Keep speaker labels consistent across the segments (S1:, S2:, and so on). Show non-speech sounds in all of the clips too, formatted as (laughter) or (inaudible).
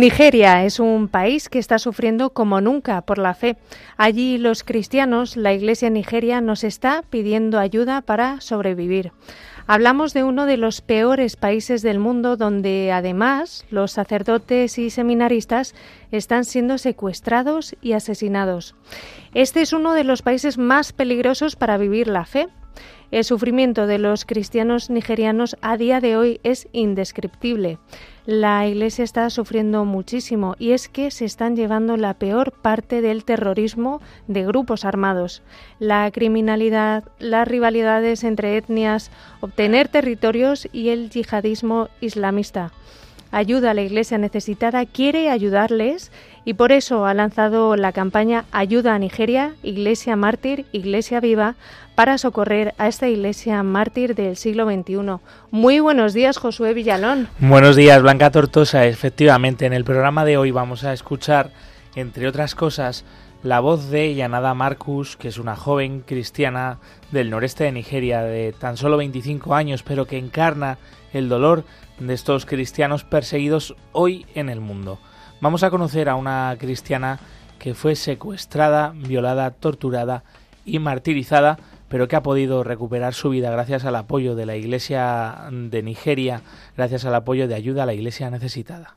S1: Nigeria es un país que está sufriendo como nunca por la fe. Allí los cristianos, la Iglesia Nigeria, nos está pidiendo ayuda para sobrevivir. Hablamos de uno de los peores países del mundo donde además los sacerdotes y seminaristas están siendo secuestrados y asesinados. Este es uno de los países más peligrosos para vivir la fe. El sufrimiento de los cristianos nigerianos a día de hoy es indescriptible. La Iglesia está sufriendo muchísimo y es que se están llevando la peor parte del terrorismo de grupos armados. La criminalidad, las rivalidades entre etnias, obtener territorios y el yihadismo islamista ayuda a la Iglesia necesitada, quiere ayudarles y por eso ha lanzado la campaña Ayuda a Nigeria, Iglesia Mártir, Iglesia Viva, para socorrer a esta Iglesia Mártir del siglo XXI. Muy buenos días, Josué Villalón.
S2: Buenos días, Blanca Tortosa. Efectivamente, en el programa de hoy vamos a escuchar, entre otras cosas, la voz de Yanada Marcus, que es una joven cristiana del noreste de Nigeria de tan solo 25 años, pero que encarna el dolor de estos cristianos perseguidos hoy en el mundo. Vamos a conocer a una cristiana que fue secuestrada, violada, torturada y martirizada, pero que ha podido recuperar su vida gracias al apoyo de la Iglesia de Nigeria, gracias al apoyo de ayuda a la Iglesia necesitada.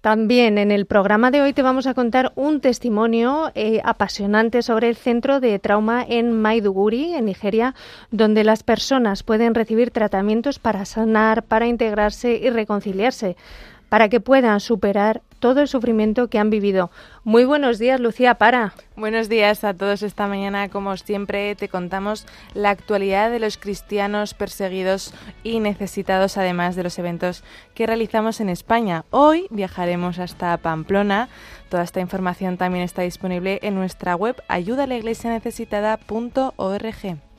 S1: También en el programa de hoy te vamos a contar un testimonio eh, apasionante sobre el centro de trauma en Maiduguri, en Nigeria, donde las personas pueden recibir tratamientos para sanar, para integrarse y reconciliarse para que puedan superar todo el sufrimiento que han vivido. Muy buenos días, Lucía Para.
S3: Buenos días a todos. Esta mañana, como siempre, te contamos la actualidad de los cristianos perseguidos y necesitados, además de los eventos que realizamos en España. Hoy viajaremos hasta Pamplona. Toda esta información también está disponible en nuestra web ayudalaiglesianecesitada.org.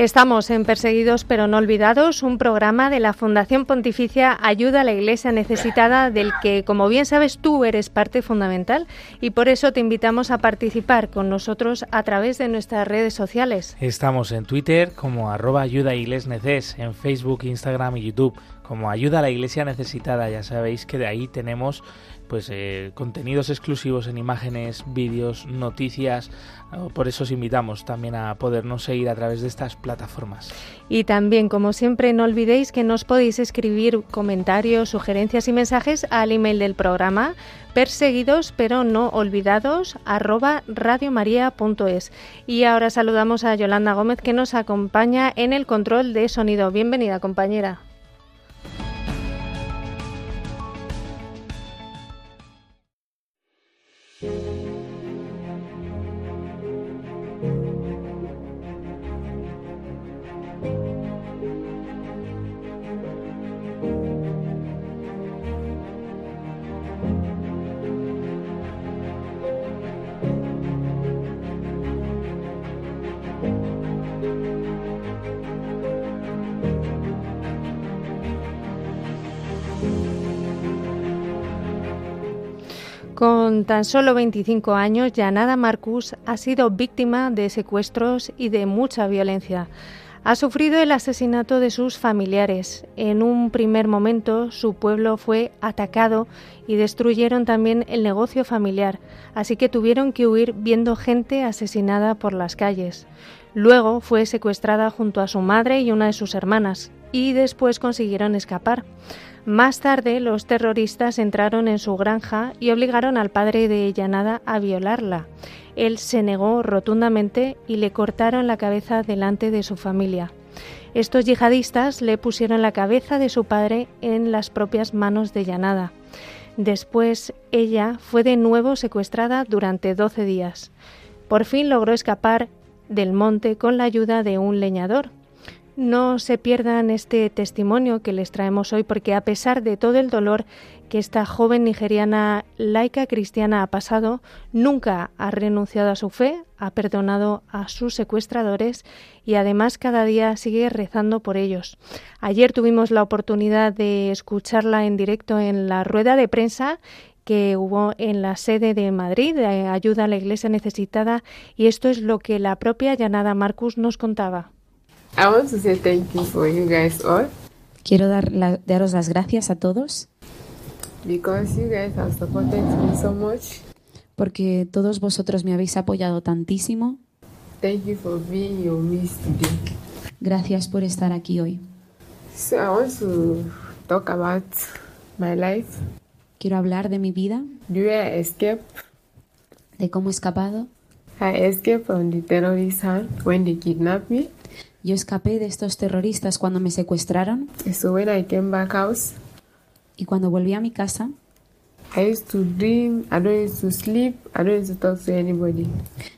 S1: Estamos en Perseguidos pero no olvidados, un programa de la Fundación Pontificia Ayuda a la Iglesia Necesitada del que, como bien sabes, tú eres parte fundamental y por eso te invitamos a participar con nosotros a través de nuestras redes sociales.
S2: Estamos en Twitter como arroba ayuda neces, en Facebook, Instagram y YouTube como ayuda a la Iglesia Necesitada. Ya sabéis que de ahí tenemos pues eh, contenidos exclusivos en imágenes, vídeos, noticias. Por eso os invitamos también a podernos seguir a través de estas plataformas.
S1: Y también, como siempre, no olvidéis que nos podéis escribir comentarios, sugerencias y mensajes al email del programa perseguidos pero no olvidados arroba radiomaria.es. Y ahora saludamos a Yolanda Gómez que nos acompaña en el control de sonido. Bienvenida, compañera. Con tan solo 25 años, Yanada Marcus ha sido víctima de secuestros y de mucha violencia. Ha sufrido el asesinato de sus familiares. En un primer momento su pueblo fue atacado y destruyeron también el negocio familiar, así que tuvieron que huir viendo gente asesinada por las calles. Luego fue secuestrada junto a su madre y una de sus hermanas, y después consiguieron escapar. Más tarde, los terroristas entraron en su granja y obligaron al padre de Yanada a violarla. Él se negó rotundamente y le cortaron la cabeza delante de su familia. Estos yihadistas le pusieron la cabeza de su padre en las propias manos de Yanada. Después ella fue de nuevo secuestrada durante 12 días. Por fin logró escapar del monte con la ayuda de un leñador. No se pierdan este testimonio que les traemos hoy porque a pesar de todo el dolor que esta joven nigeriana laica cristiana ha pasado, nunca ha renunciado a su fe, ha perdonado a sus secuestradores y además cada día sigue rezando por ellos. Ayer tuvimos la oportunidad de escucharla en directo en la rueda de prensa que hubo en la sede de Madrid de ayuda a la iglesia necesitada y esto es lo que la propia Yanada Marcus nos contaba.
S4: Quiero dar daros las gracias a todos porque todos vosotros me habéis apoyado tantísimo. Gracias por estar aquí hoy. Quiero hablar de mi vida. De cómo he escapado. Yo escapé de estos terroristas cuando me secuestraron. Y cuando volví a mi casa,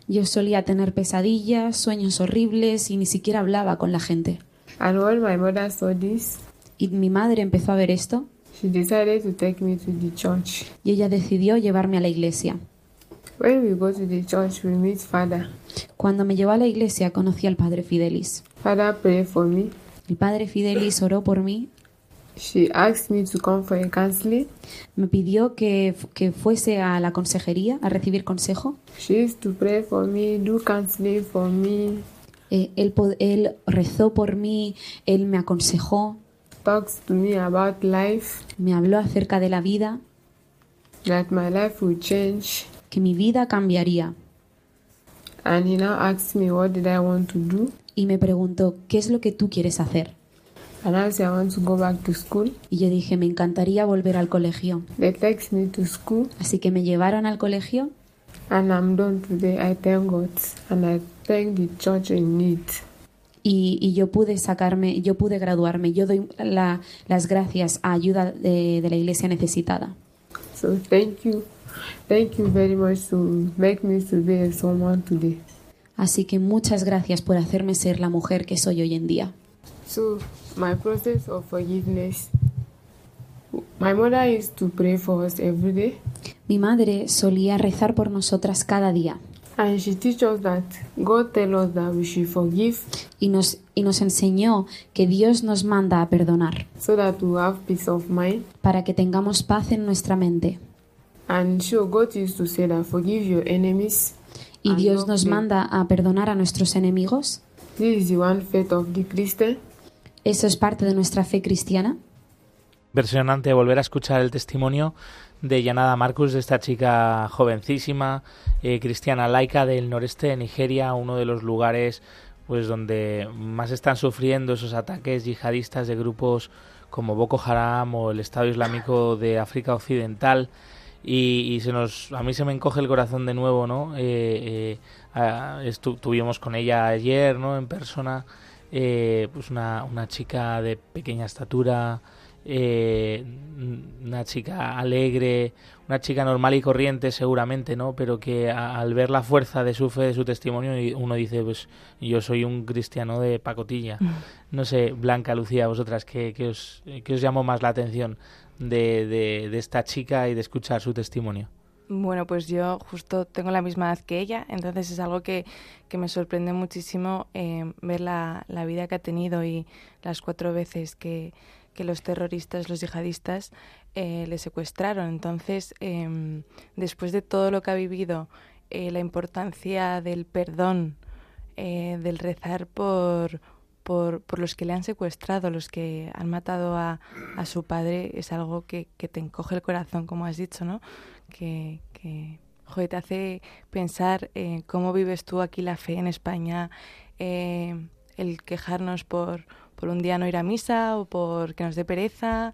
S4: Yo solía tener pesadillas, sueños horribles y ni siquiera hablaba con la gente. y mi madre empezó a ver esto. Y ella decidió llevarme a la iglesia. Cuando me llevó a la iglesia conocí al padre Fidelis. El padre Fidelis oró por mí
S5: She asked me to come for a counseling.
S4: Me pidió que, que fuese a la consejería a recibir consejo.
S5: She used to pray for me, do counseling for me.
S4: Eh, él, él rezó por mí, él me aconsejó.
S5: Talks to me about life.
S4: Me habló acerca de la vida.
S5: That my life would change.
S4: Que mi vida cambiaría.
S5: And he now asked me what did I want to do.
S4: Y me preguntó, ¿qué es lo que tú quieres hacer?
S5: And I said, I want to go back to school.
S4: Y yo dije, me encantaría volver al colegio.
S5: They text me to school.
S4: Así que me llevaron al colegio.
S5: And I'm done today. I thank God. And I thank the church in need.
S4: Y, y, yo pude sacarme, yo pude graduarme. Yo doy la, las gracias a ayuda de, de, la iglesia necesitada.
S5: So thank you, thank you very much to make me to be someone today.
S4: Así que muchas gracias por hacerme ser la mujer que soy hoy en día.
S5: So my process of forgiveness. My mother used to pray for us every day.
S4: Mi madre solía rezar por nosotras cada día.
S5: And she us that God tell us that we should forgive.
S4: Y nos, y nos enseñó que Dios nos manda a perdonar.
S5: So that we have peace of mind.
S4: Para que tengamos paz en nuestra mente. Y Dios nos manda a perdonar a nuestros enemigos.
S5: This is the one faith of the Christian.
S4: Eso es parte de nuestra fe cristiana.
S2: Impresionante volver a escuchar el testimonio de Yanada Marcus, de esta chica jovencísima, eh, cristiana laica del noreste de Nigeria, uno de los lugares pues donde más están sufriendo esos ataques yihadistas de grupos como Boko Haram o el Estado Islámico de África Occidental y, y se nos a mí se me encoge el corazón de nuevo no eh, eh, estuvimos con ella ayer no en persona eh, pues una, una, chica de pequeña estatura, eh, una chica alegre, una chica normal y corriente seguramente, ¿no? Pero que al ver la fuerza de su fe, de su testimonio, uno dice, pues yo soy un cristiano de pacotilla. Mm. No sé, Blanca, Lucía, vosotras, ¿qué, qué os, qué os llamó más la atención de, de, esta chica y de escuchar su testimonio?
S3: Bueno, pues yo justo tengo la misma edad que ella, entonces es algo que, que me sorprende muchísimo eh, ver la, la, vida que ha tenido y las cuatro veces que, que los terroristas, los yihadistas, eh, le secuestraron. Entonces, eh, después de todo lo que ha vivido, eh, la importancia del perdón, del rezar por, por, por, los que le han secuestrado, los que han matado a, a su padre, es algo que, que, te encoge el corazón, como has dicho, ¿no? que, que joder, te hace pensar eh, cómo vives tú aquí la fe en España, eh, el quejarnos por, por un día no ir a misa o por que nos dé pereza,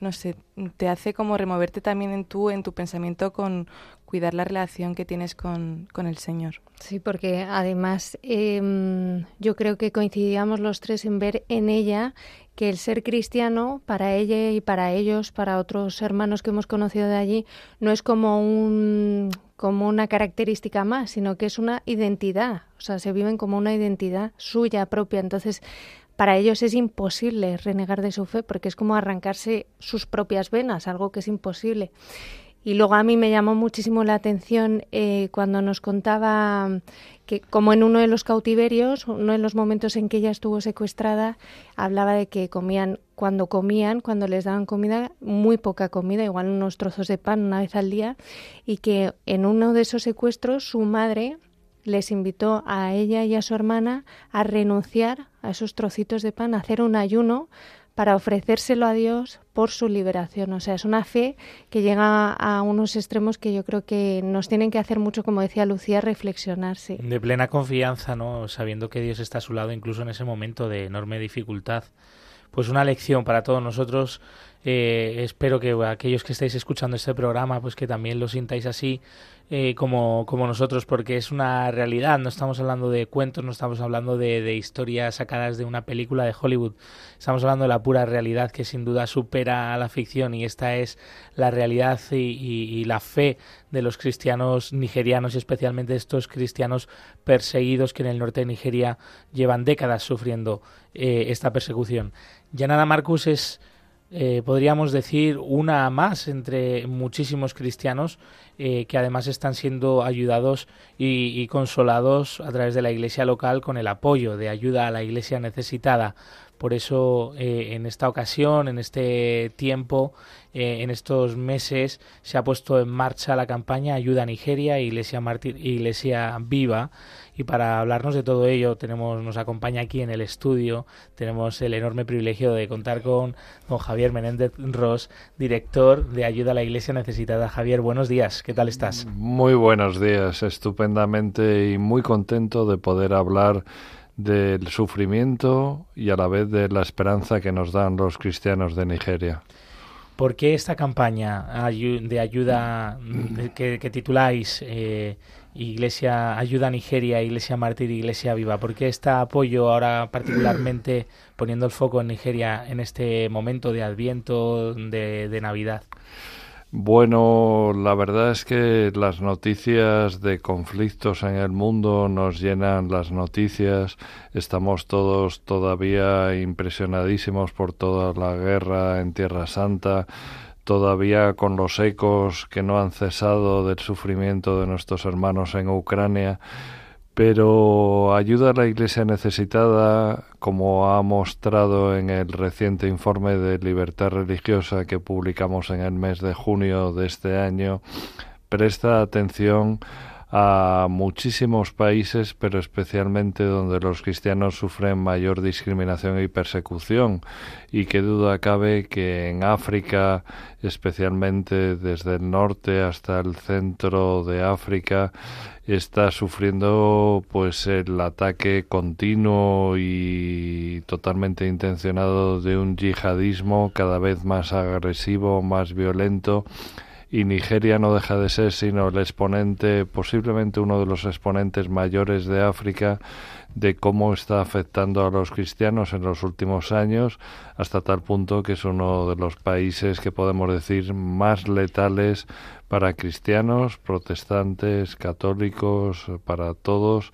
S3: no sé, te hace como removerte también en tú, en tu pensamiento con, cuidar la relación que tienes con, con el Señor.
S1: Sí, porque además em, yo creo que coincidíamos los tres en ver en ella que el ser cristiano para ella y para ellos, para otros hermanos que hemos conocido de allí, no es como un como una característica más, sino que es una identidad, o sea, se viven como una identidad suya propia. Entonces, para ellos es imposible renegar de su fe porque es como arrancarse sus propias venas, algo que es imposible. Y luego a mí me llamó muchísimo la atención eh, cuando nos contaba que como en uno de los cautiverios, uno de los momentos en que ella estuvo secuestrada, hablaba de que comían, cuando comían, cuando les daban comida, muy poca comida, igual unos trozos de pan una vez al día, y que en uno de esos secuestros su madre les invitó a ella y a su hermana a renunciar a esos trocitos de pan, a hacer un ayuno para ofrecérselo a Dios por su liberación. O sea, es una fe que llega a unos extremos que yo creo que nos tienen que hacer mucho, como decía Lucía, reflexionarse.
S2: De plena confianza, ¿no? Sabiendo que Dios está a su lado, incluso en ese momento de enorme dificultad. Pues una lección para todos nosotros eh, espero que aquellos que estáis escuchando este programa, pues que también lo sintáis así eh, como, como nosotros, porque es una realidad. No estamos hablando de cuentos, no estamos hablando de, historias sacadas de una película de Hollywood. Estamos hablando de la pura realidad que sin duda supera a la ficción y esta es la realidad y, y, y la fe de los cristianos nigerianos y especialmente estos cristianos perseguidos que en el norte de Nigeria llevan décadas sufriendo eh, esta persecución. Yanada Marcus es eh, podríamos decir, una más entre muchísimos cristianos eh, que además están siendo ayudados y, consolados a través de la iglesia local con el apoyo de ayuda a la iglesia necesitada. Por eso, eh, en esta ocasión, en este tiempo, en estos meses, se ha puesto en marcha la campaña Ayuda a Nigeria, Iglesia Mártir, Iglesia Viva. Y para hablarnos de todo ello, tenemos, nos acompaña aquí en el estudio, tenemos el enorme privilegio de contar con, con Javier Menéndez Ross, director de Ayuda a la Iglesia Necesitada. Javier, buenos días, ¿qué tal estás?
S6: Muy buenos días, estupendamente y muy contento de poder hablar del sufrimiento y a la vez de la esperanza que nos dan los cristianos de Nigeria.
S2: ¿Por qué esta campaña de ayuda (clears throat) que, que tituláis eh, Iglesia Ayuda a Nigeria, Iglesia Mártir, Iglesia Viva? ¿Por qué este apoyo ahora particularmente (clears throat) poniendo el foco en Nigeria en este momento de Adviento, de, de Navidad?
S6: Bueno, la verdad es que las noticias de conflictos en el mundo nos llenan las noticias. Estamos todos todavía impresionadísimos por toda la guerra en Tierra Santa, todavía con los ecos que no han cesado del sufrimiento de nuestros hermanos en Ucrania pero ayuda a la Iglesia necesitada, como ha mostrado en el reciente informe de libertad religiosa que publicamos en el mes de junio de este año, presta atención a muchísimos países, pero especialmente donde los cristianos sufren mayor discriminación y persecución. Y qué duda cabe que en África, especialmente desde el norte hasta el centro de África, está sufriendo pues el ataque continuo y totalmente intencionado de un yihadismo cada vez más agresivo, más violento y Nigeria no deja de ser sino el exponente, posiblemente uno de los exponentes mayores de África de cómo está afectando a los cristianos en los últimos años, hasta tal punto que es uno de los países que podemos decir más letales para cristianos, protestantes, católicos, para todos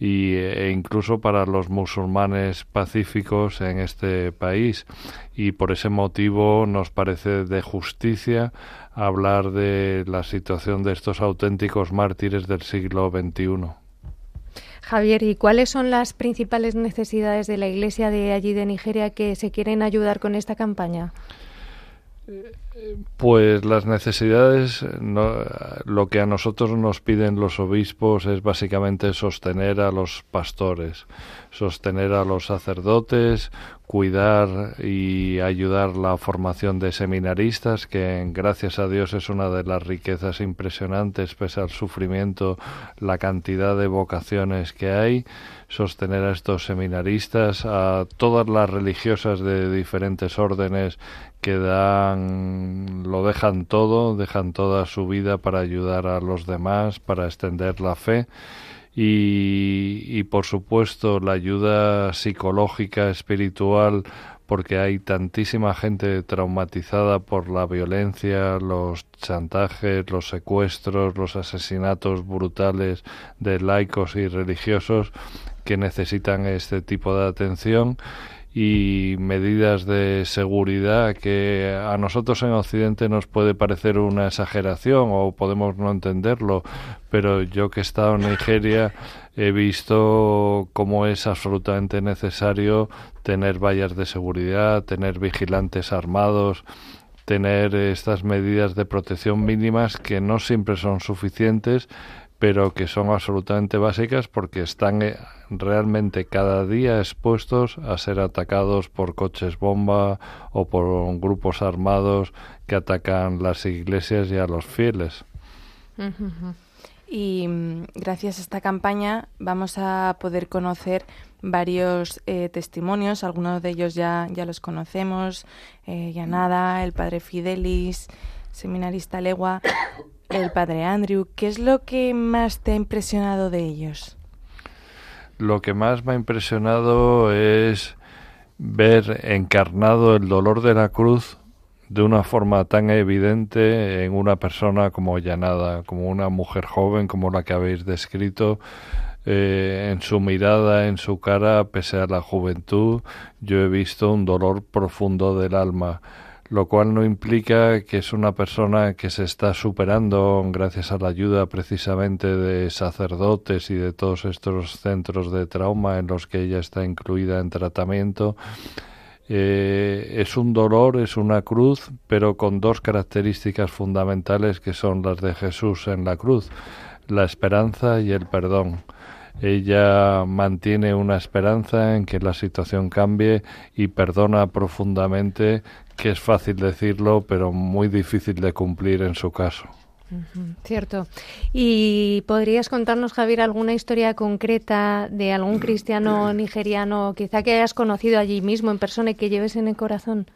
S6: y, e incluso para los musulmanes pacíficos en este país. Y por ese motivo nos parece de justicia hablar de la situación de estos auténticos mártires del siglo XXI.
S1: Javier, ¿y cuáles son las principales necesidades de la Iglesia de allí de Nigeria que se quieren ayudar con esta campaña?
S6: Pues las necesidades, no, lo que a nosotros nos piden los obispos es básicamente sostener a los pastores, sostener a los sacerdotes, cuidar y ayudar la formación de seminaristas, que gracias a Dios es una de las riquezas impresionantes, pese al sufrimiento, la cantidad de vocaciones que hay, sostener a estos seminaristas, a todas las religiosas de diferentes órdenes que dan, lo dejan todo, dejan toda su vida para ayudar a los demás, para extender la fe. Y, por supuesto la ayuda psicológica, espiritual, porque hay tantísima gente traumatizada por la violencia, los chantajes, los secuestros, los asesinatos brutales de laicos y religiosos que necesitan este tipo de atención y medidas de seguridad que a nosotros en Occidente nos puede parecer una exageración o podemos no entenderlo, pero yo que he estado en Nigeria he visto cómo es absolutamente necesario tener vallas de seguridad, tener vigilantes armados, tener estas medidas de protección mínimas que no siempre son suficientes, pero que son absolutamente básicas porque están eh, realmente cada día expuestos a ser atacados por coches bomba o por grupos armados que atacan las iglesias y a los fieles.
S3: Y mm, gracias a esta campaña vamos a poder conocer varios eh, testimonios, algunos de ellos ya, ya los conocemos, eh, Yanada, el padre Fidelis, seminarista Legua, el padre Andrew. ¿Qué es lo que más te ha impresionado de ellos?
S6: Lo que más me ha impresionado es ver encarnado el dolor de la cruz de una forma tan evidente en una persona como Llanada, como una mujer joven como la que habéis descrito, eh, en su mirada, en su cara, pese a la juventud, yo he visto un dolor profundo del alma lo cual no implica que es una persona que se está superando gracias a la ayuda precisamente de sacerdotes y de todos estos centros de trauma en los que ella está incluida en tratamiento. Eh, es un dolor, es una cruz, pero con dos características fundamentales que son las de Jesús en la cruz, la esperanza y el perdón. Ella mantiene una esperanza en que la situación cambie y perdona profundamente, que es fácil decirlo, pero muy difícil de cumplir en su caso.
S1: cierto. ¿Y podrías contarnos, Javier, alguna historia concreta de algún cristiano nigeriano, quizá que hayas conocido allí mismo en persona y que lleves en el corazón?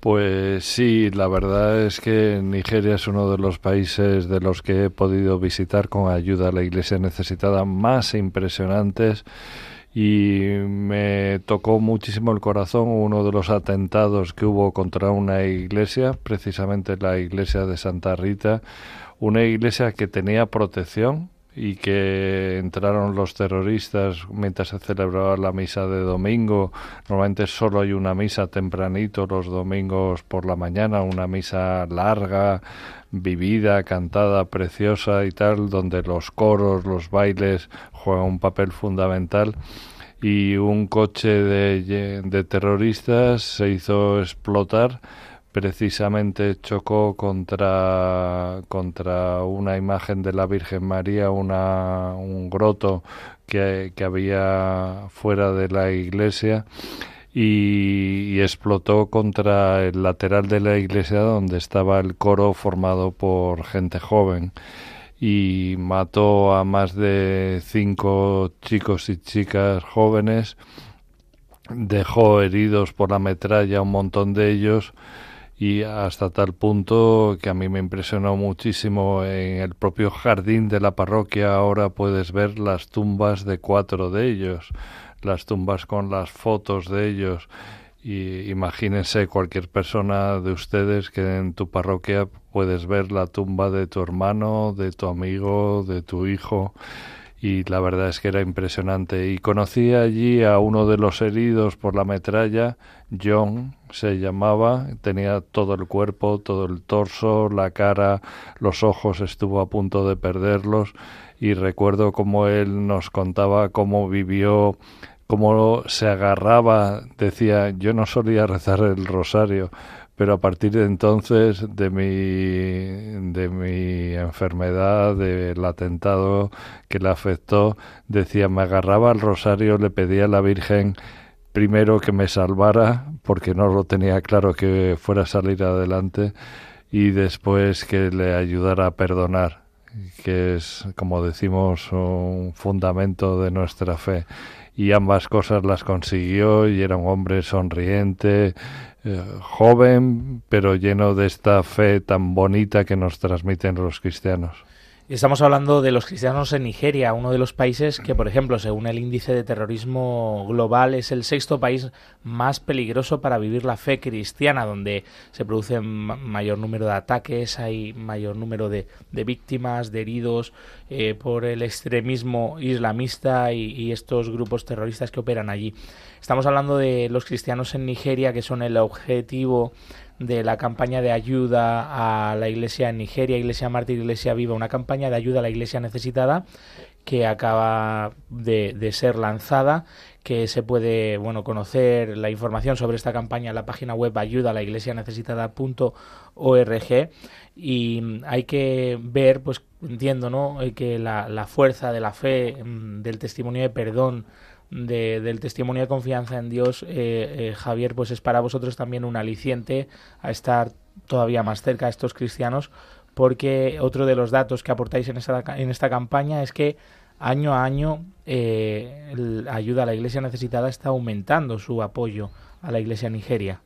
S6: Pues sí, la verdad es que Nigeria es uno de los países de los que he podido visitar con ayuda a la Iglesia necesitada más impresionantes y me tocó muchísimo el corazón uno de los atentados que hubo contra una iglesia, precisamente la iglesia de Santa Rita, una iglesia que tenía protección, y que entraron los terroristas mientras se celebraba la misa de domingo. Normalmente solo hay una misa tempranito los domingos por la mañana, una misa larga, vivida, cantada, preciosa y tal, donde los coros, los bailes juegan un papel fundamental. Y un coche de, de terroristas se hizo explotar precisamente chocó contra, contra una imagen de la Virgen María, una, un groto que, había fuera de la iglesia y, y, explotó contra el lateral de la iglesia donde estaba el coro formado por gente joven y mató a más de cinco chicos y chicas jóvenes, dejó heridos por la metralla un montón de ellos y hasta tal punto que a mí me impresionó muchísimo en el propio jardín de la parroquia. Ahora puedes ver las tumbas de cuatro de ellos, las tumbas con las fotos de ellos. Y imagínense cualquier persona de ustedes que en tu parroquia puedes ver la tumba de tu hermano, de tu amigo, de tu hijo y la verdad es que era impresionante. Y conocí allí a uno de los heridos por la metralla, John se llamaba, tenía todo el cuerpo, todo el torso, la cara, los ojos, estuvo a punto de perderlos y recuerdo cómo él nos contaba cómo vivió cómo se agarraba, decía, yo no solía rezar el rosario, pero a partir de entonces de mi de mi enfermedad del atentado que le afectó decía me agarraba al rosario le pedía a la Virgen primero que me salvara, porque no lo tenía claro que fuera a salir adelante, y después que le ayudara a perdonar, que es, como decimos, un fundamento de nuestra fe. Y ambas cosas las consiguió y era un hombre sonriente, eh, joven, pero lleno de esta fe tan bonita que nos transmiten los cristianos.
S2: Estamos hablando de los cristianos en Nigeria, uno de los países que, por ejemplo, según el índice de terrorismo global, es el sexto país más peligroso para vivir la fe cristiana, donde se produce mayor número de ataques, hay mayor número de, víctimas, de heridos eh, por el extremismo islamista y estos grupos terroristas que operan allí. Estamos hablando de los cristianos en Nigeria, que son el objetivo de la campaña de ayuda a la iglesia en Nigeria, Iglesia Mártir, Iglesia Viva, una campaña de ayuda a la iglesia necesitada que acaba de, ser lanzada, que se puede bueno conocer la información sobre esta campaña en la página web ayuda a la iglesia necesitada.org y hay que ver, pues entiendo, ¿no? que la, la fuerza de la fe, mm, del testimonio de perdón, de, del testimonio de confianza en Dios, eh, eh, Javier, pues es para vosotros también un aliciente a estar todavía más cerca de estos cristianos, porque otro de los datos que aportáis en esta, en esta campaña es que año a año eh, ayuda a la iglesia necesitada está aumentando su apoyo a la iglesia Nigeria.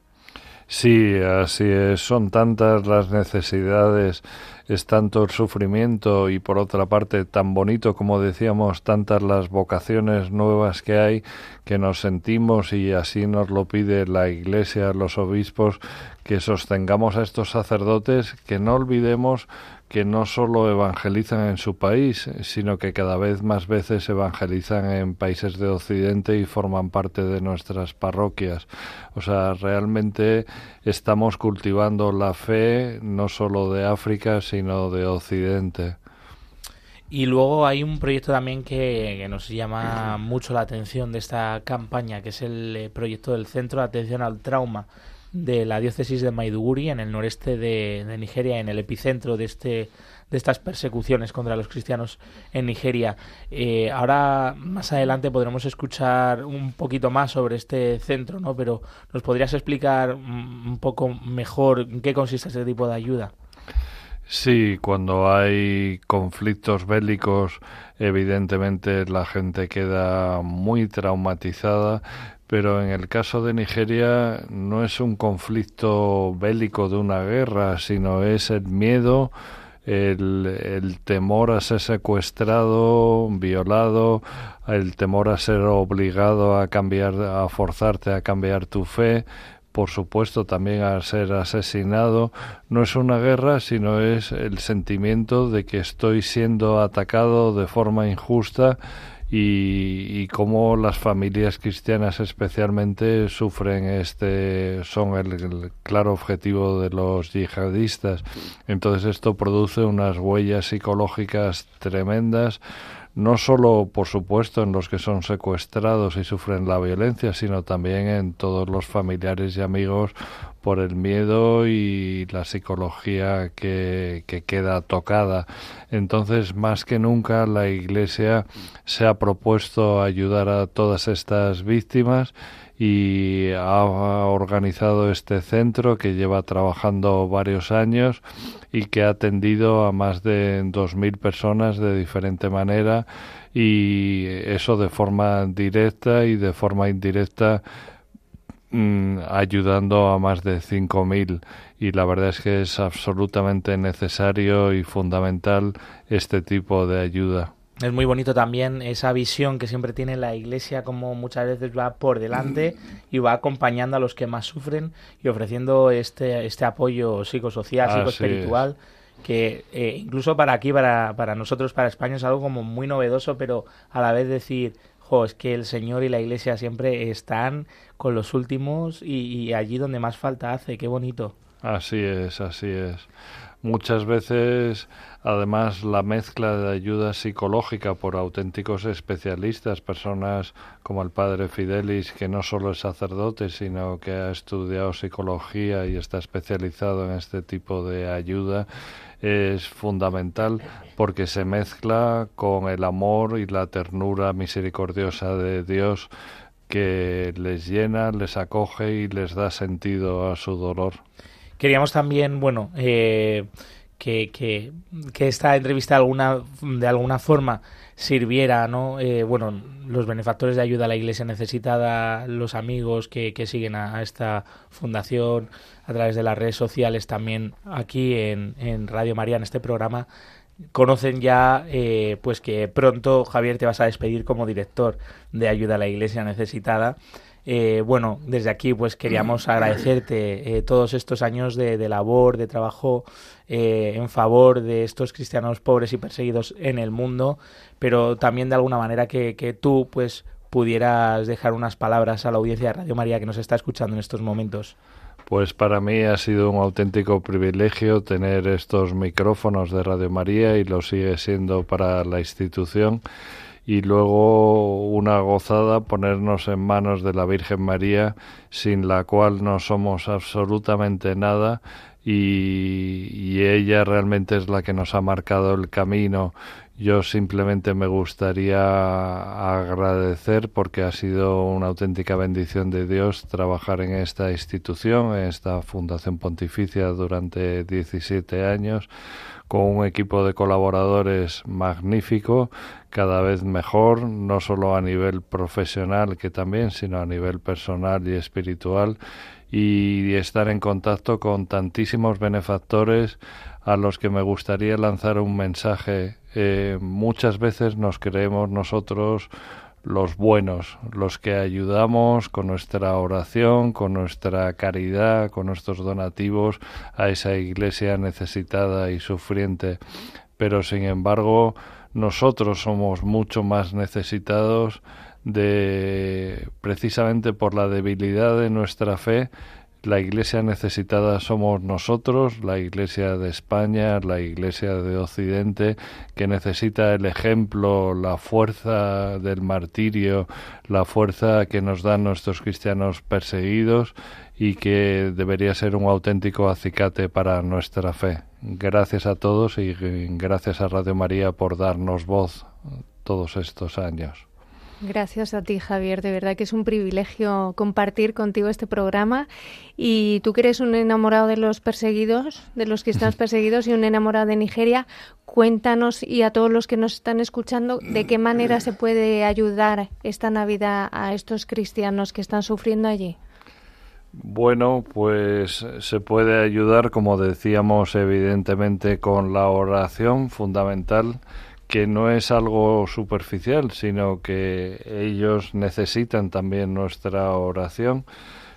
S6: Sí, así es. Son tantas las necesidades, es tanto el sufrimiento y por otra parte tan bonito como decíamos, tantas las vocaciones nuevas que hay que nos sentimos y así nos lo pide la Iglesia, los obispos, que sostengamos a estos sacerdotes, que no olvidemos que no solo evangelizan en su país, sino que cada vez más veces evangelizan en países de Occidente y forman parte de nuestras parroquias. O sea, realmente estamos cultivando la fe no solo de África, sino de Occidente.
S2: Y luego hay un proyecto también que, nos llama (clears throat) mucho la atención de esta campaña, que es el eh, proyecto del Centro de Atención al Trauma de la diócesis de Maiduguri, en el noreste de, Nigeria, en el epicentro de este de estas persecuciones contra los cristianos en Nigeria. Eh, ahora, más adelante, podremos escuchar un poquito más sobre este centro, ¿no? Pero ¿nos podrías explicar un poco mejor en qué consiste este tipo de ayuda?
S6: Sí, cuando hay conflictos bélicos, evidentemente la gente queda muy traumatizada, pero en el caso de Nigeria no es un conflicto bélico de una guerra, sino es el miedo, el, temor a ser secuestrado, violado, el temor a ser obligado a cambiar, a forzarte a cambiar tu fe, por supuesto también a ser asesinado, no es una guerra, sino es el sentimiento de que estoy siendo atacado de forma injusta y, cómo las familias cristianas especialmente sufren este son el, claro objetivo de los yihadistas. Entonces esto produce unas huellas psicológicas tremendas no solo, por supuesto, en los que son secuestrados y sufren la violencia, sino también en todos los familiares y amigos por el miedo y la psicología que, que queda tocada. Entonces, más que nunca, la Iglesia se ha propuesto ayudar a todas estas víctimas y ha organizado este centro que lleva trabajando varios años y que ha atendido a más de 2.000 personas de diferente manera y eso de forma directa y de forma indirecta mm, ayudando a más de 5.000 y la verdad es que es absolutamente necesario y fundamental este tipo de ayuda.
S2: Es muy bonito también esa visión que siempre tiene la iglesia, como muchas veces va por delante y va acompañando a los que más sufren y ofreciendo este, este apoyo psicosocial, psicoespiritual, que eh, incluso para aquí, para, para nosotros, para España, es algo como muy novedoso, pero a la vez decir, jo, es que el Señor y la iglesia siempre están con los últimos y, y allí donde más falta hace, qué bonito.
S6: Así es, así es. Muchas veces, además, la mezcla de ayuda psicológica por auténticos especialistas, personas como el padre Fidelis, que no solo es sacerdote, sino que ha estudiado psicología y está especializado en este tipo de ayuda, es fundamental porque se mezcla con el amor y la ternura misericordiosa de Dios que les llena, les acoge y les da sentido a su dolor.
S2: Queríamos también, bueno, eh, que, que, esta entrevista de alguna, de alguna forma sirviera, ¿no? Eh, bueno, los benefactores de ayuda a la iglesia necesitada, los amigos que, que siguen a, esta fundación a través de las redes sociales, también aquí en, en Radio María, en este programa, conocen ya eh, pues que pronto Javier te vas a despedir como director de ayuda a la iglesia necesitada eh, bueno, desde aquí pues queríamos agradecerte eh, todos estos años de, labor, de trabajo eh, en favor de estos cristianos pobres y perseguidos en el mundo, pero también de alguna manera que, que tú pues pudieras dejar unas palabras a la audiencia de Radio María que nos está escuchando en estos momentos.
S6: Pues para mí ha sido un auténtico privilegio tener estos micrófonos de Radio María y lo sigue siendo para la institución y luego una gozada ponernos en manos de la Virgen María, sin la cual no somos absolutamente nada y, ella realmente es la que nos ha marcado el camino. Yo simplemente me gustaría agradecer porque ha sido una auténtica bendición de Dios trabajar en esta institución, en esta Fundación Pontificia durante 17 años con un equipo de colaboradores magnífico, cada vez mejor, no solo a nivel profesional que también, sino a nivel personal y espiritual, y estar en contacto con tantísimos benefactores a los que me gustaría lanzar un mensaje. Eh, muchas veces nos creemos nosotros los buenos, los que ayudamos con nuestra oración, con nuestra caridad, con nuestros donativos a esa iglesia necesitada y sufriente. Pero sin embargo, nosotros somos mucho más necesitados de precisamente por la debilidad de nuestra fe la iglesia necesitada somos nosotros, la iglesia de España, la iglesia de Occidente, que necesita el ejemplo, la fuerza del martirio, la fuerza que nos dan nuestros cristianos perseguidos y que debería ser un auténtico acicate para nuestra fe. Gracias a todos y gracias a Radio María por darnos voz todos estos años.
S1: Gracias a ti, Javier. De verdad que es un privilegio compartir contigo este programa. Y tú que eres un enamorado de los perseguidos, de los están (laughs) perseguidos y un enamorado de Nigeria, cuéntanos y a todos los que nos están escuchando de qué manera se puede ayudar esta Navidad a estos cristianos que están sufriendo allí.
S6: Bueno, pues se puede ayudar, como decíamos, evidentemente con la oración fundamental que no es algo superficial, sino que ellos necesitan también nuestra oración.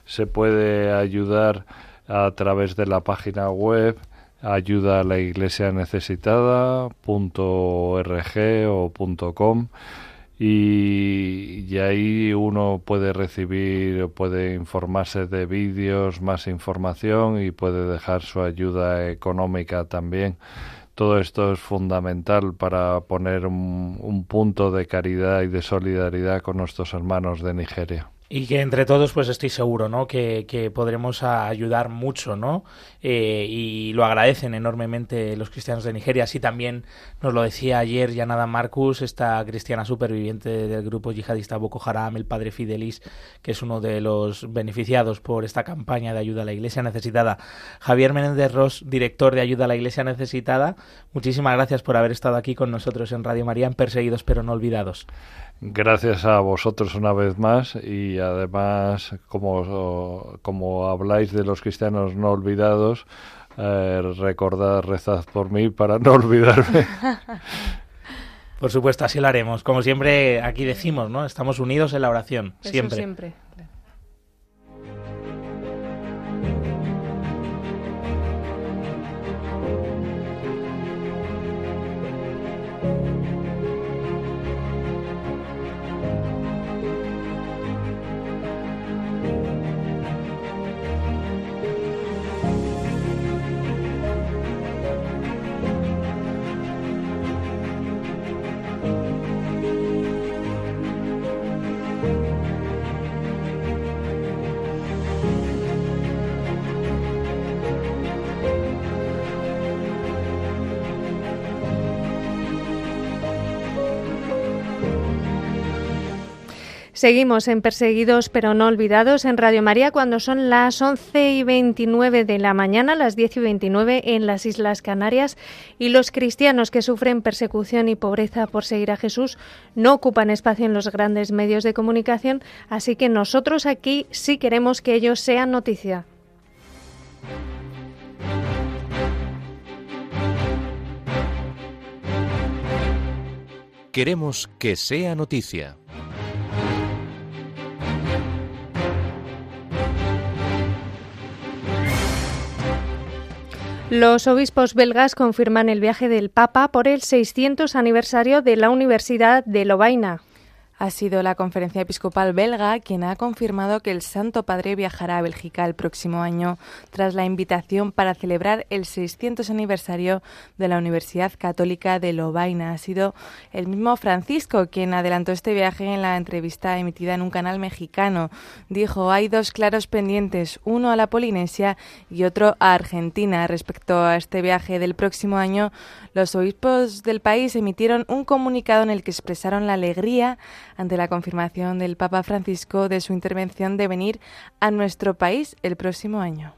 S6: Se puede ayudar a través de la página web ayuda a la iglesia necesitada o .com y, y, ahí uno puede recibir puede informarse de vídeos más información y puede dejar su ayuda económica también todo esto es fundamental para poner un, un punto de caridad y de solidaridad con nuestros hermanos de Nigeria.
S2: Y que entre todos, pues estoy seguro, ¿no? Que, que podremos ayudar mucho, ¿no? Eh, y lo agradecen enormemente los cristianos de Nigeria. Así también nos lo decía ayer Yanada Marcus, esta cristiana superviviente del grupo yihadista Boko Haram, el padre Fidelis, que es uno de los beneficiados por esta campaña de ayuda a la Iglesia necesitada. Javier Menéndez Ross, director de ayuda a la Iglesia necesitada, muchísimas gracias por haber estado aquí con nosotros en Radio María, en Perseguidos pero no olvidados.
S6: Gracias a vosotros una vez más y además, como, como habláis de los cristianos no olvidados, eh, recordad, rezad por mí para no olvidarme. (laughs)
S2: Por supuesto, así lo haremos. Como siempre aquí decimos, ¿no? Estamos unidos en la oración. siempre.
S1: siempre. Seguimos en Perseguidos pero no olvidados en Radio María cuando son las 11 y 29 de la mañana, las 10 y 29 en las Islas Canarias y los cristianos que sufren persecución y pobreza por seguir a Jesús no ocupan espacio en los grandes medios de comunicación, así que nosotros aquí sí queremos que ellos sean noticia.
S7: Queremos que sea noticia.
S1: Los obispos belgas confirman el viaje del Papa por el 600 aniversario de la Universidad de Lovaina.
S3: Ha sido la Conferencia Episcopal belga quien ha confirmado que el Santo Padre viajará a Bélgica el próximo año tras la invitación para celebrar el 600 aniversario de la Universidad Católica de Lovaina. Ha sido el mismo Francisco quien adelantó este viaje en la entrevista emitida en un canal mexicano. Dijo, hay dos claros pendientes, uno a la Polinesia y otro a Argentina. Respecto a este viaje del próximo año, los obispos del país emitieron un comunicado en el que expresaron la alegría ante la confirmación del Papa Francisco de su intervención de venir a nuestro país el próximo año.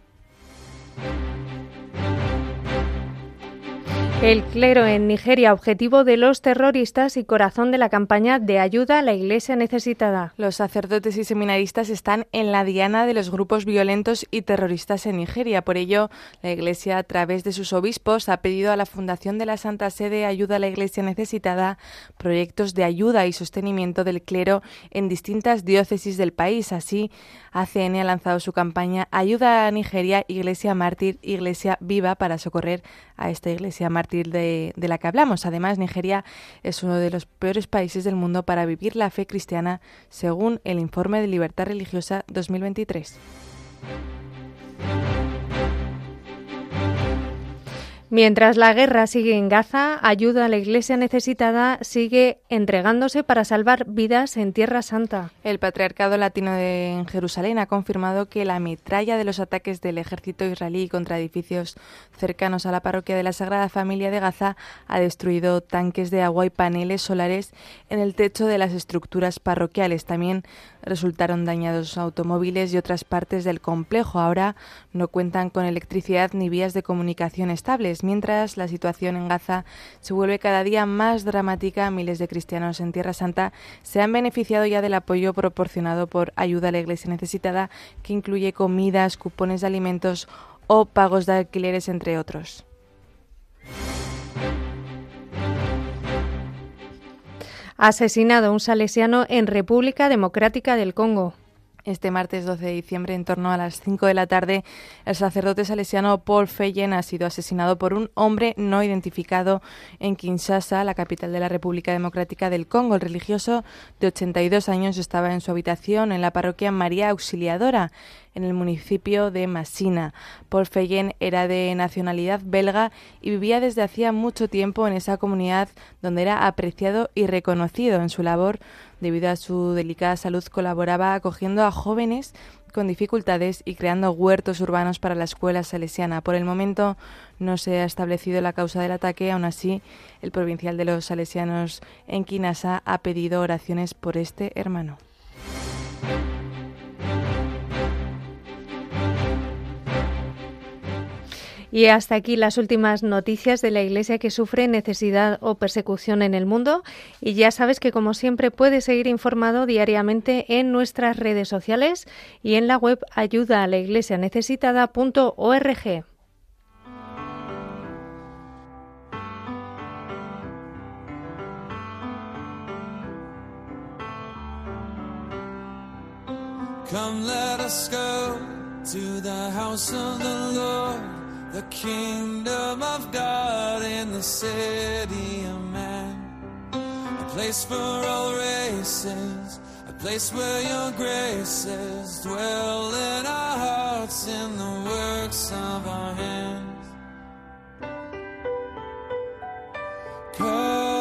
S1: El clero en Nigeria, objetivo de los terroristas y corazón de la campaña de ayuda a la Iglesia necesitada.
S3: Los sacerdotes y seminaristas están en la diana de los grupos violentos y terroristas en Nigeria. Por ello, la Iglesia, a través de sus obispos, ha pedido a la Fundación de la Santa Sede Ayuda a la Iglesia Necesitada proyectos de ayuda y sostenimiento del clero en distintas diócesis del país. Así, ACN ha lanzado su campaña Ayuda a Nigeria, Iglesia Mártir, Iglesia Viva para socorrer a esta Iglesia Mártir de, de la que hablamos. Además, Nigeria es uno de los peores países del mundo para vivir la fe cristiana, según el informe de Libertad Religiosa 2023.
S1: Mientras la guerra sigue en Gaza, ayuda a la Iglesia necesitada sigue entregándose para salvar vidas en Tierra Santa.
S3: El Patriarcado Latino de Jerusalén ha confirmado que la metralla de los ataques del ejército israelí contra edificios cercanos a la parroquia de la Sagrada Familia de Gaza ha destruido tanques de agua y paneles solares en el techo de las estructuras parroquiales. También resultaron dañados automóviles y otras partes del complejo. Ahora no cuentan con electricidad ni vías de comunicación estables mientras la situación en Gaza se vuelve cada día más dramática, miles de cristianos en Tierra Santa se han beneficiado ya del apoyo proporcionado por Ayuda a la Iglesia Necesitada, que incluye comidas, cupones de alimentos o pagos de alquileres, entre otros.
S1: Asesinado un salesiano en República Democrática del Congo.
S3: Este martes 12 de diciembre, en torno a las 5 de la tarde, el sacerdote salesiano Paul Feyen ha sido asesinado por un hombre no identificado en Kinshasa, la capital de la República Democrática del Congo. El religioso de 82 años estaba en su habitación en la parroquia María Auxiliadora en el municipio de Masina. Paul Feyen era de nacionalidad belga y vivía desde hacía mucho tiempo en esa comunidad donde era apreciado y reconocido en su labor. Debido a su delicada salud colaboraba acogiendo a jóvenes con dificultades y creando huertos urbanos para la escuela salesiana. Por el momento no se ha establecido la causa del ataque, aún así el provincial de los salesianos en Kinasa ha pedido oraciones por este hermano.
S1: Y hasta aquí las últimas noticias de la Iglesia que sufre necesidad o persecución en el mundo. Y ya sabes que, como siempre, puedes seguir informado diariamente en nuestras redes sociales y en la web ayuda a la iglesia necesitada.org. the kingdom of God in the city of man. A place for all races, a place where your graces dwell in our hearts in the works of our hands. Come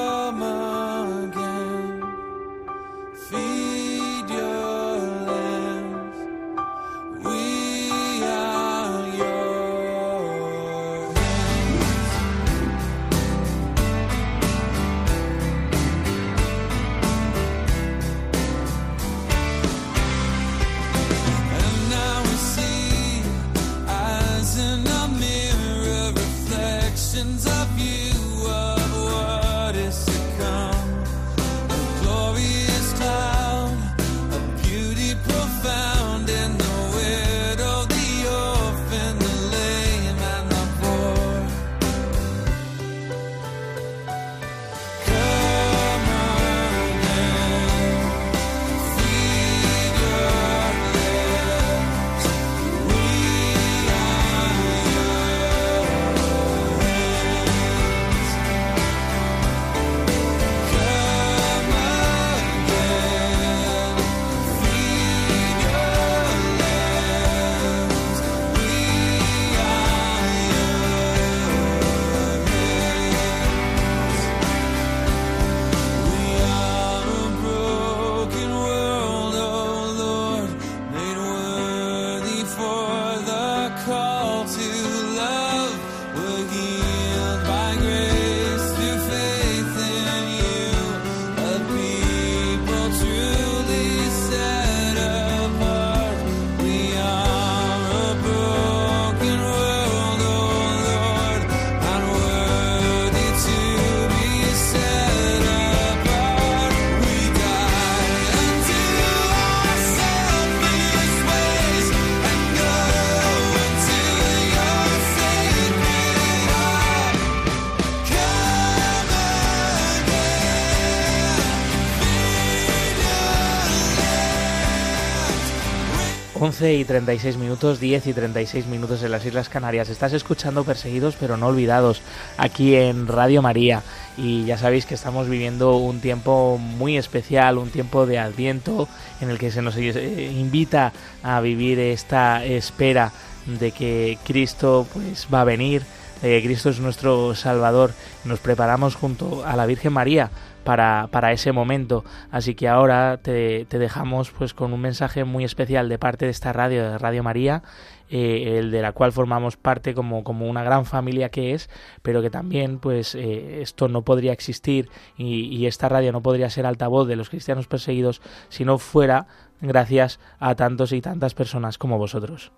S2: 11 y 36 minutos, 10 y 36 minutos en las Islas Canarias. Estás escuchando Perseguidos pero no olvidados aquí en Radio María. Y ya sabéis que estamos viviendo un tiempo muy especial, un tiempo de adviento en el que se nos eh, invita a vivir esta espera de que Cristo pues va a venir, que Cristo es nuestro Salvador. Nos preparamos junto a la Virgen María para, ese momento. Así que ahora te, dejamos pues con un mensaje muy especial de parte de esta radio, de Radio María, eh, el de la cual formamos parte como, como una gran familia que es, pero que también pues eh, esto no podría existir y, y esta radio no podría ser altavoz de los cristianos perseguidos si no fuera gracias a tantos y tantas personas como vosotros.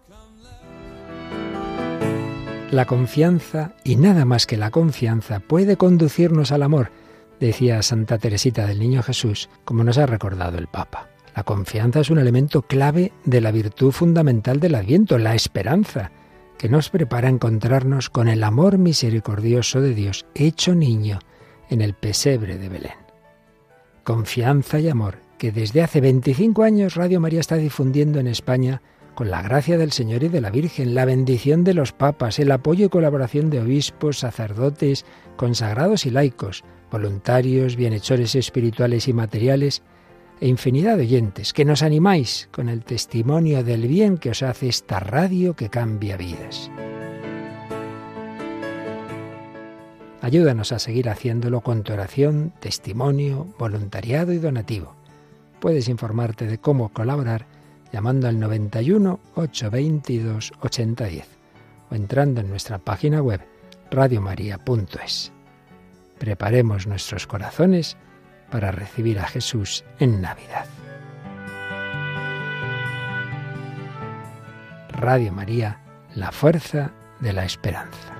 S8: La confianza, y nada más que la confianza, puede conducirnos al amor decía Santa Teresita del Niño Jesús, como nos ha recordado el Papa. La confianza es un elemento clave de la virtud fundamental del Adviento, la esperanza, que nos prepara a encontrarnos con el amor misericordioso de Dios hecho niño en el pesebre de Belén. Confianza y amor que desde hace 25 años Radio María está difundiendo en España con la gracia del Señor y de la Virgen, la bendición de los papas, el apoyo y colaboración de obispos, sacerdotes, consagrados y laicos, voluntarios, bienhechores espirituales y materiales, e infinidad de oyentes, que nos animáis con el testimonio del bien que os hace esta radio que cambia vidas. Ayúdanos a seguir haciéndolo con tu oración, testimonio, voluntariado y donativo. Puedes informarte de cómo colaborar llamando al 91 822 8010 o entrando en nuestra página web radiomaria.es preparemos nuestros corazones para recibir a Jesús en Navidad. Radio María, la fuerza de la esperanza.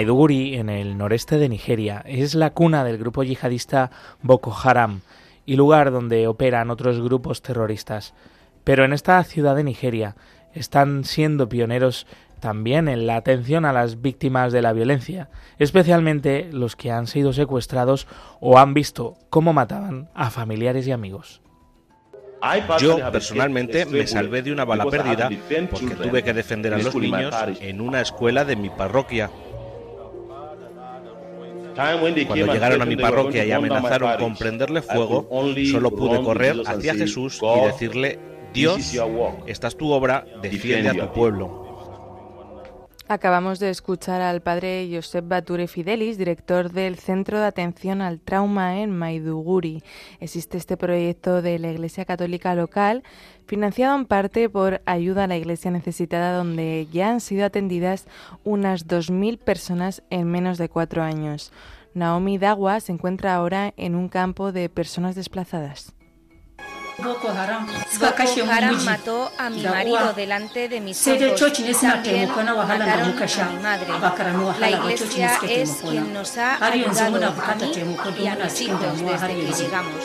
S2: Maiduguri, en el noreste de Nigeria, es la cuna del grupo yihadista Boko Haram y lugar donde operan otros grupos terroristas. Pero en esta ciudad de Nigeria están siendo pioneros también en la atención a las víctimas de la violencia, especialmente los que han sido secuestrados o han visto cómo mataban a familiares y amigos.
S9: Yo personalmente me salvé de una bala perdida porque tuve que defender a los niños en una escuela de mi parroquia. Cuando llegaron a mi parroquia y amenazaron con prenderle fuego, solo pude correr hacia Jesús y decirle, Dios, esta es tu obra, defiende a tu pueblo.
S3: Acabamos de escuchar al padre Josep Bature Fidelis, director del Centro de Atención al Trauma en Maiduguri. Existe este proyecto de la Iglesia Católica local, financiado en parte por Ayuda a la Iglesia Necesitada, donde ya han sido atendidas unas 2.000 personas en menos de cuatro años. Naomi Dagua se encuentra ahora en un campo de personas desplazadas.
S10: Boko Haram mató a mi marido delante de mis ojos. También mataron a mi madre. La iglesia es quien nos ha ayudado a mí y a mis hijos desde que llegamos.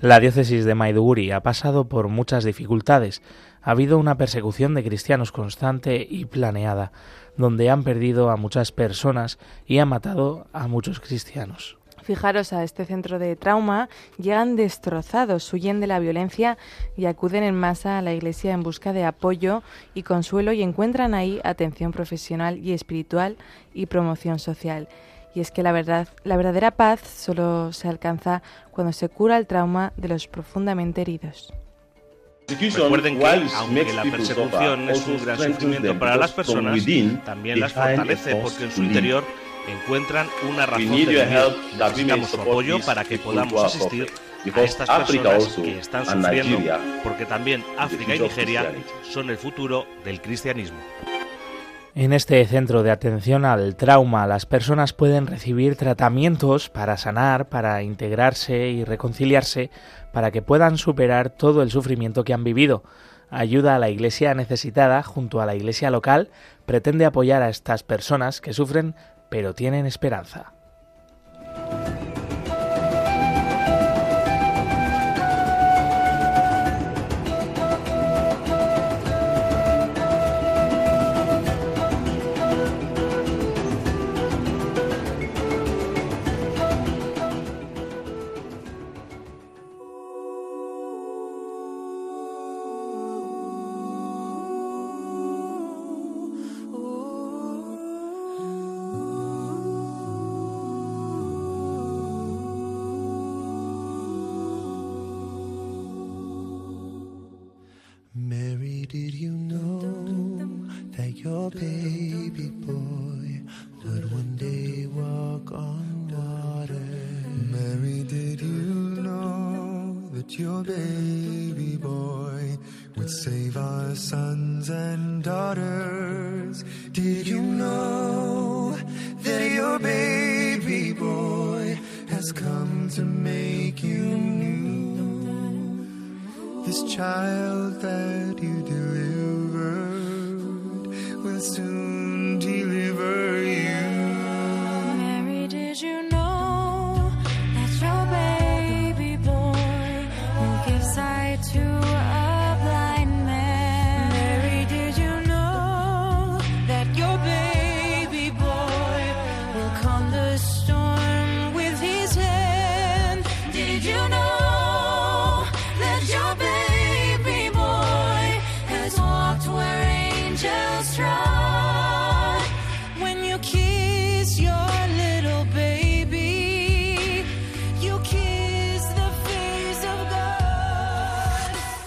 S2: La diócesis de Maiduguri ha pasado por muchas dificultades. Ha habido una persecución de cristianos constante y planeada, donde han perdido a muchas personas y han matado a muchos cristianos.
S3: Fijaros a este centro de trauma, llegan destrozados, huyen de la violencia y acuden en masa a la iglesia en busca de apoyo y consuelo y encuentran ahí atención profesional y espiritual y promoción social. Y es que la verdad, la verdadera paz solo se alcanza cuando se cura el trauma de los profundamente heridos.
S9: Recuerden que, aunque la persecución es un gran sufrimiento para las personas, también las fortalece porque en su interior encuentran una razón de vivir. Necesitamos su apoyo para que podamos asistir a estas personas que están sufriendo, porque también África y Nigeria son el futuro del cristianismo.
S2: En este centro de atención al trauma, las personas pueden recibir tratamientos para sanar, para integrarse y reconciliarse, para que puedan superar todo el sufrimiento que han vivido. Ayuda a la iglesia necesitada junto a la iglesia local pretende apoyar a estas personas que sufren pero tienen esperanza.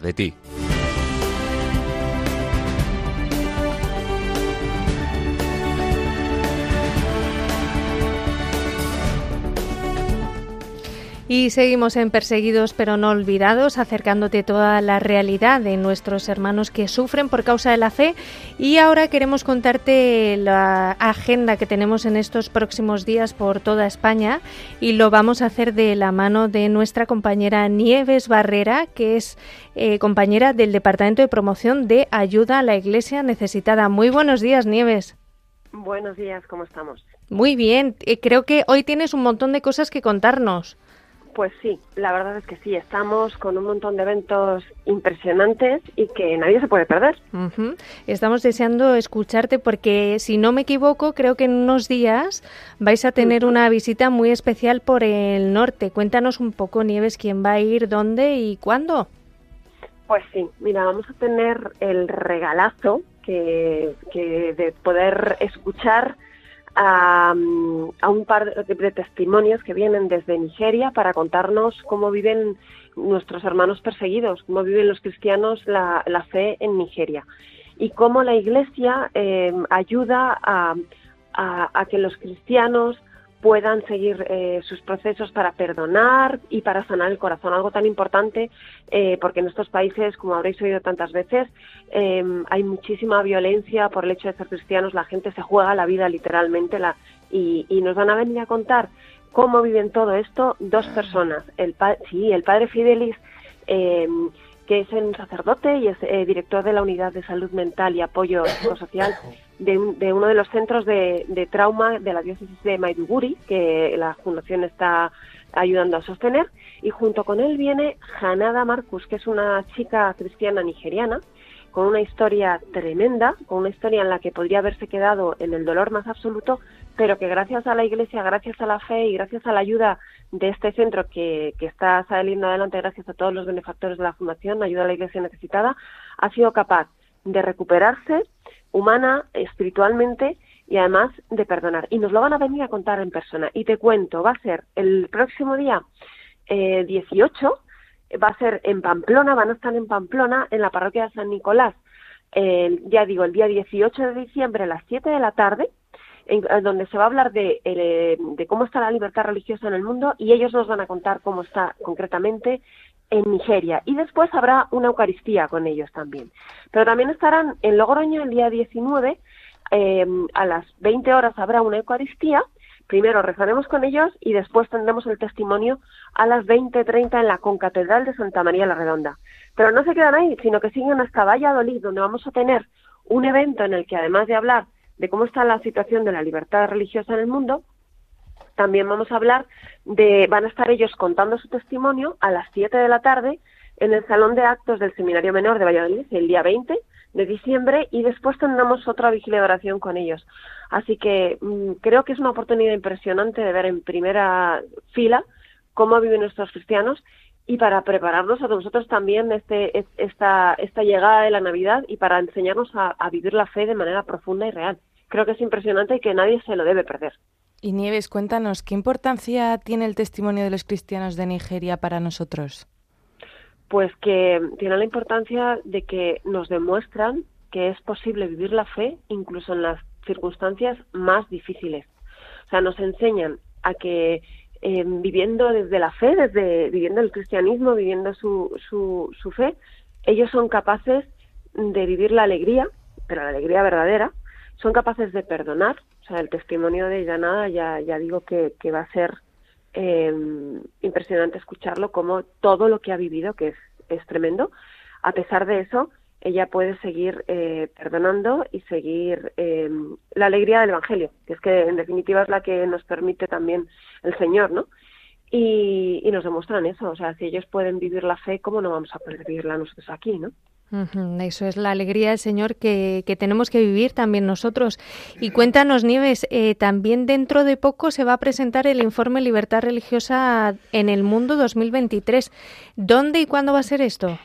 S7: De ti.
S1: Y seguimos en Perseguidos pero no olvidados, acercándote toda la realidad de nuestros hermanos que sufren por causa de la fe. Y ahora queremos contarte la agenda que tenemos en estos próximos días por toda España y lo vamos a hacer de la mano de nuestra compañera Nieves Barrera, que es eh, compañera del Departamento de Promoción de Ayuda a la Iglesia Necesitada. Muy buenos días, Nieves.
S11: Buenos días, ¿cómo estamos?
S1: Muy bien, eh, creo que hoy tienes un montón de cosas que contarnos.
S11: Pues sí, la verdad es que sí, estamos con un montón de eventos impresionantes y que nadie se puede perder.
S1: Estamos deseando escucharte porque, si no me equivoco, creo que en unos días vais a tener una visita muy especial por el norte. Cuéntanos un poco, Nieves, quién va a ir, dónde y cuándo.
S11: Pues sí, mira, vamos a tener el regalazo que, que de poder escuchar a, un par de, testimonios que vienen desde Nigeria para contarnos cómo viven nuestros hermanos perseguidos, cómo viven los cristianos la, fe en Nigeria. Y cómo la Iglesia eh, ayuda a, a, que los cristianos puedan seguir eh, sus procesos para perdonar y para sanar el corazón, algo tan importante eh, porque en estos países, como habréis oído tantas veces, eh, hay muchísima violencia por el hecho de ser cristianos, la gente se juega la vida literalmente la, y, nos van a venir a contar cómo viven todo esto dos personas, el, sí, el padre Fidelis que es un sacerdote y es eh, director de la Unidad de Salud Mental y Apoyo (coughs) Psicosocial de, de uno de los centros de, de, trauma de la diócesis de Maiduguri, que la Fundación está ayudando a sostener. Y junto con él viene Hanada Marcus, que es una chica cristiana nigeriana, con una historia tremenda, con una historia en la que podría haberse quedado en el dolor más absoluto, pero que gracias a la Iglesia, gracias a la fe y gracias a la ayuda de este centro que, que está saliendo adelante gracias a todos los benefactores de la Fundación, Ayuda a la Iglesia Necesitada, ha sido capaz de recuperarse humana, espiritualmente y además de perdonar. Y nos lo van a venir a contar en persona. Y te cuento, va a ser el próximo día eh, 18, va a ser en Pamplona, van a estar en Pamplona, en la parroquia de San Nicolás, ya digo, el día 18 de diciembre a las 7 de la tarde, en, donde se va a hablar de, eh, de cómo está la libertad religiosa en el mundo y ellos nos van a contar cómo está concretamente en Nigeria. Y después habrá una Eucaristía con ellos también. Pero también estarán en Logroño el día 19, eh, a las 20 horas habrá una Eucaristía. Primero rezaremos con ellos y después tendremos el testimonio a las 20.30 en la Concatedral de Santa María la Redonda. Pero no se quedan ahí, sino que siguen hasta Valladolid, donde vamos a tener un evento en el que además de hablar de cómo está la situación de la libertad religiosa en el mundo, también vamos a hablar de, van a estar ellos contando su testimonio a las 7 de la tarde en el Salón de Actos del Seminario Menor de Valladolid, el día 20 de diciembre, y después tendremos otra vigilia de oración con ellos. Así que mm, creo que es una oportunidad impresionante de ver en primera fila cómo viven nuestros cristianos y para prepararnos a nosotros también este, esta, esta llegada de la Navidad y para enseñarnos a vivir la fe de manera profunda y real creo que es impresionante y que nadie se lo debe perder.
S3: Y Nieves, cuéntanos, ¿qué importancia tiene el testimonio de los cristianos de Nigeria para nosotros?
S11: Pues que tiene la importancia de que nos demuestran que es posible vivir la fe incluso en las circunstancias más difíciles. O sea, nos enseñan a que eh, viviendo desde la fe, desde viviendo el cristianismo, viviendo su, su, su fe, ellos son capaces de vivir la alegría, pero la alegría verdadera, son capaces de perdonar. O sea, el testimonio de Llanada ya, ya digo que, que va a ser eh, impresionante escucharlo, como todo lo que ha vivido, que es, es tremendo, a pesar de eso, ella puede seguir eh, perdonando y seguir eh, la alegría del Evangelio, que es que en definitiva es la que nos permite también el Señor, ¿no? Y, y nos demuestran eso, o sea, si ellos pueden vivir la fe, ¿cómo no vamos a poder vivirla nosotros aquí, ¿no?
S1: Eso es la alegría del Señor que, tenemos que vivir también nosotros. Y cuéntanos, Nieves, eh, también dentro de poco se va a presentar el informe Libertad Religiosa en el Mundo 2023. ¿Dónde y cuándo va a ser esto?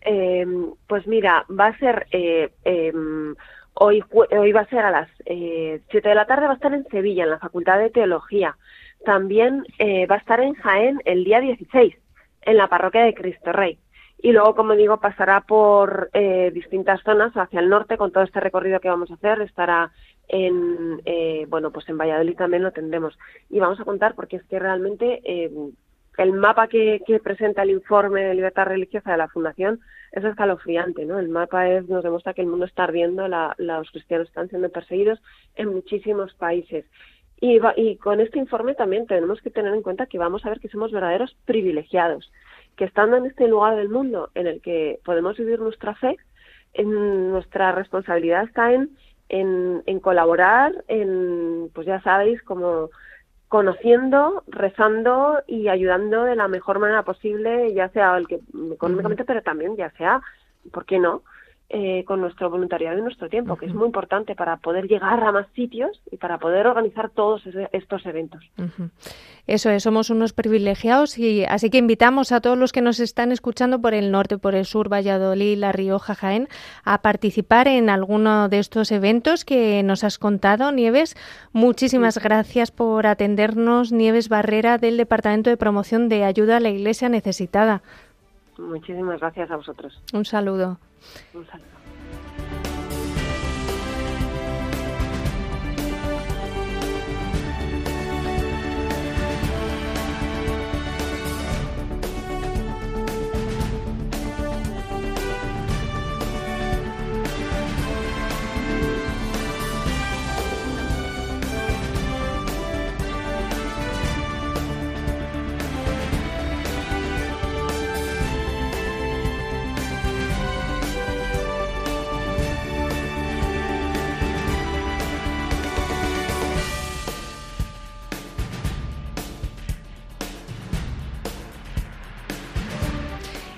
S11: Em, pues mira, va a ser eh, em, hoy, hoy va a ser a las eh, 7 de la tarde, va a estar en Sevilla, en la Facultad de Teología. También eh, va a estar en Jaén el día 16, en la Parroquia de Cristo Rey y luego, como digo, pasará por eh, distintas zonas hacia el norte con todo este recorrido que vamos a hacer. Estará en, eh, bueno, pues en Valladolid también lo tendremos. Y vamos a contar porque es que realmente eh, el mapa que, que, presenta el informe de libertad religiosa de la Fundación es escalofriante, ¿no? El mapa es, nos demuestra que el mundo está ardiendo, la, los cristianos están siendo perseguidos en muchísimos países. Y, y con este informe también tenemos que tener en cuenta que vamos a ver que somos verdaderos privilegiados que estando en este lugar del mundo en el que podemos vivir nuestra fe, en nuestra responsabilidad está en, en, colaborar, en, pues ya sabéis, como conociendo, rezando y ayudando de la mejor manera posible, ya sea el que económicamente, pero también ya sea, ¿por qué no? Eh, con nuestro voluntariado y nuestro tiempo, que es muy importante para poder llegar a más sitios y para poder organizar todos estos eventos.
S1: Eso es, somos unos privilegiados y así que invitamos a todos los que nos están escuchando por el norte, por el sur, Valladolid, La Rioja, Jaén, a participar en alguno de estos eventos que nos has contado, Nieves. Muchísimas gracias por atendernos, Nieves Barrera, del Departamento de Promoción de Ayuda a la Iglesia Necesitada.
S11: Muchísimas gracias a vosotros.
S1: Un saludo.
S11: Un saludo.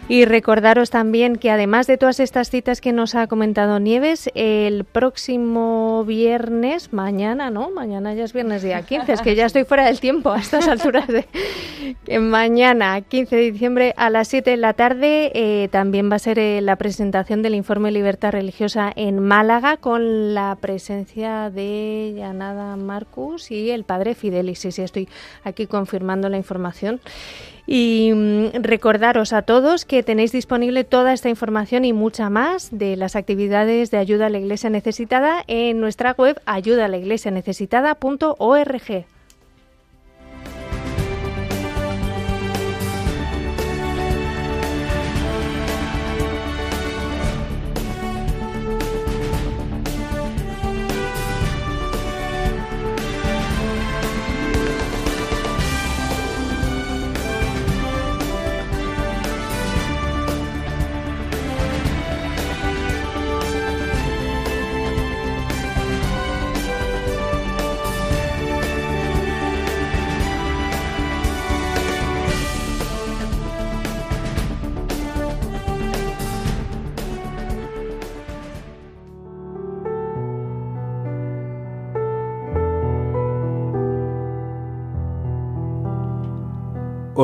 S1: Y recordaros también que además de todas estas citas que nos ha comentado Nieves, el próximo viernes, mañana, ¿no? Mañana ya es viernes día 15, es que ya estoy fuera del tiempo a estas alturas de... mañana, 15 de diciembre, a las 7 de la tarde, eh, también va a ser eh, la presentación del informe Libertad Religiosa en Málaga con la presencia de Yanada Marcus y el padre Fidelis. Sí, sí, estoy aquí confirmando la información. Y mm, recordaros a todos que tenéis disponible toda esta información y mucha más de las actividades de ayuda a la Iglesia necesitada en nuestra web ayudalaiglesianecesitada.org.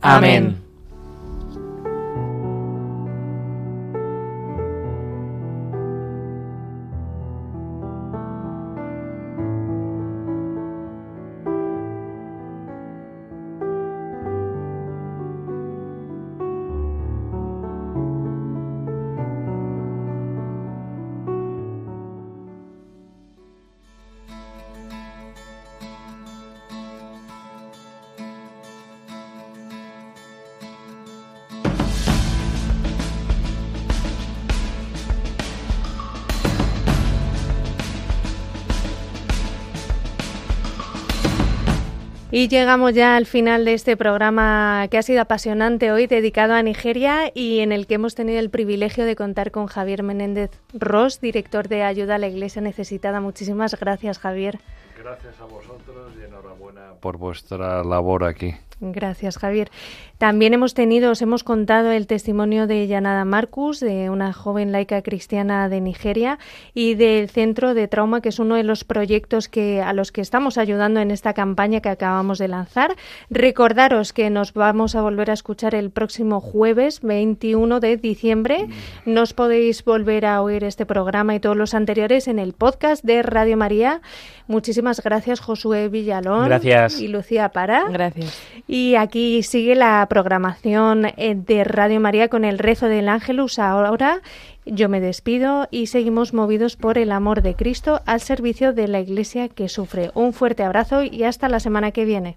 S2: Amén.
S1: Y llegamos ya al final de este programa que ha sido apasionante hoy, dedicado a Nigeria y en el que hemos tenido el privilegio de contar con Javier Menéndez Ross, director de Ayuda a la Iglesia Necesitada. Muchísimas gracias, Javier.
S6: Gracias a vosotros y enhorabuena por vuestra labor aquí.
S1: Gracias, Javier. También hemos tenido, os hemos contado el testimonio de Yanada Marcus, de una joven laica cristiana de Nigeria, y del Centro de Trauma, que es uno de los proyectos que, a los que estamos ayudando en esta campaña que acabamos de lanzar. Recordaros que nos vamos a volver a escuchar el próximo jueves 21 de diciembre. Nos podéis volver a oír este programa y todos los anteriores en el podcast de Radio María. Muchísimas gracias, Josué Villalón.
S2: Gracias.
S1: Y Lucía Para.
S3: Gracias.
S1: Y aquí sigue la programación eh, de Radio María con el rezo del Ángelus ahora. Yo me despido y seguimos movidos por el amor de Cristo al servicio de la Iglesia que sufre. Un fuerte abrazo y hasta la semana que viene.